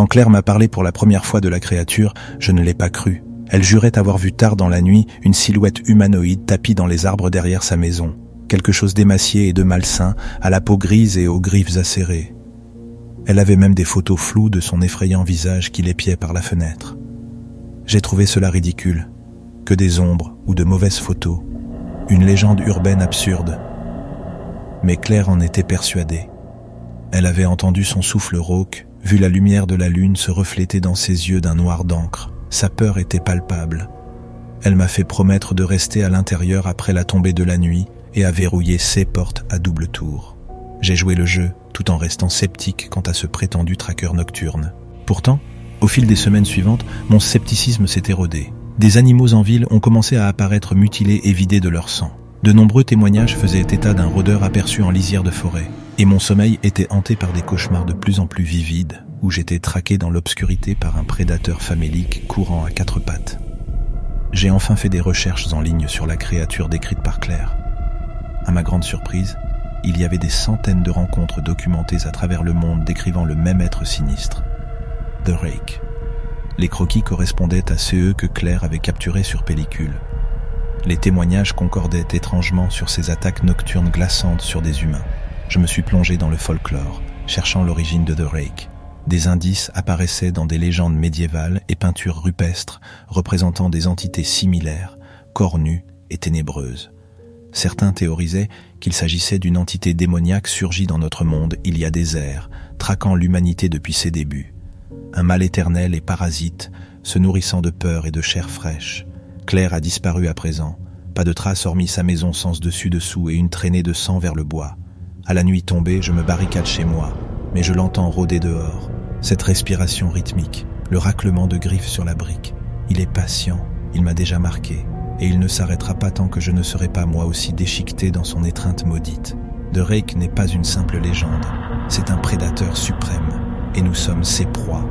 Quand Claire m'a parlé pour la première fois de la créature, je ne l'ai pas cru. Elle jurait avoir vu tard dans la nuit une silhouette humanoïde tapie dans les arbres derrière sa maison. Quelque chose d'émacié et de malsain, à la peau grise et aux griffes acérées. Elle avait même des photos floues de son effrayant visage qui l'épiait par la fenêtre. J'ai trouvé cela ridicule. Que des ombres ou de mauvaises photos. Une légende urbaine absurde. Mais Claire en était persuadée. Elle avait entendu son souffle rauque, vu la lumière de la lune se refléter dans ses yeux d'un noir d'encre. Sa peur était palpable. Elle m'a fait promettre de rester à l'intérieur après la tombée de la nuit et à verrouiller ses portes à double tour. J'ai joué le jeu tout en restant sceptique quant à ce prétendu traqueur nocturne. Pourtant, au fil des semaines suivantes, mon scepticisme s'est érodé. Des animaux en ville ont commencé à apparaître mutilés et vidés de leur sang. De nombreux témoignages faisaient état d'un rôdeur aperçu en lisière de forêt, et mon sommeil était hanté par des cauchemars de plus en plus vivides, où j'étais traqué dans l'obscurité par un prédateur famélique courant à quatre pattes. J'ai enfin fait des recherches en ligne sur la créature décrite par Claire. À ma grande surprise, il y avait des centaines de rencontres documentées à travers le monde décrivant le même être sinistre, The Rake. Les croquis correspondaient à ceux que Claire avait capturés sur pellicule. Les témoignages concordaient étrangement sur ces attaques nocturnes glaçantes sur des humains. Je me suis plongé dans le folklore, cherchant l'origine de The Rake. Des indices apparaissaient dans des légendes médiévales et peintures rupestres représentant des entités similaires, cornues et ténébreuses. Certains théorisaient qu'il s'agissait d'une entité démoniaque surgie dans notre monde il y a des ères, traquant l'humanité depuis ses débuts. Un mal éternel et parasite, se nourrissant de peur et de chair fraîche. Claire a disparu à présent, pas de trace hormis sa maison sans dessus-dessous et une traînée de sang vers le bois. À la nuit tombée, je me barricade chez moi, mais je l'entends rôder dehors. Cette respiration rythmique, le raclement de griffes sur la brique. Il est patient, il m'a déjà marqué et il ne s'arrêtera pas tant que je ne serai pas moi aussi déchiqueté dans son étreinte maudite. De Rake n'est pas une simple légende, c'est un prédateur suprême, et nous sommes ses proies.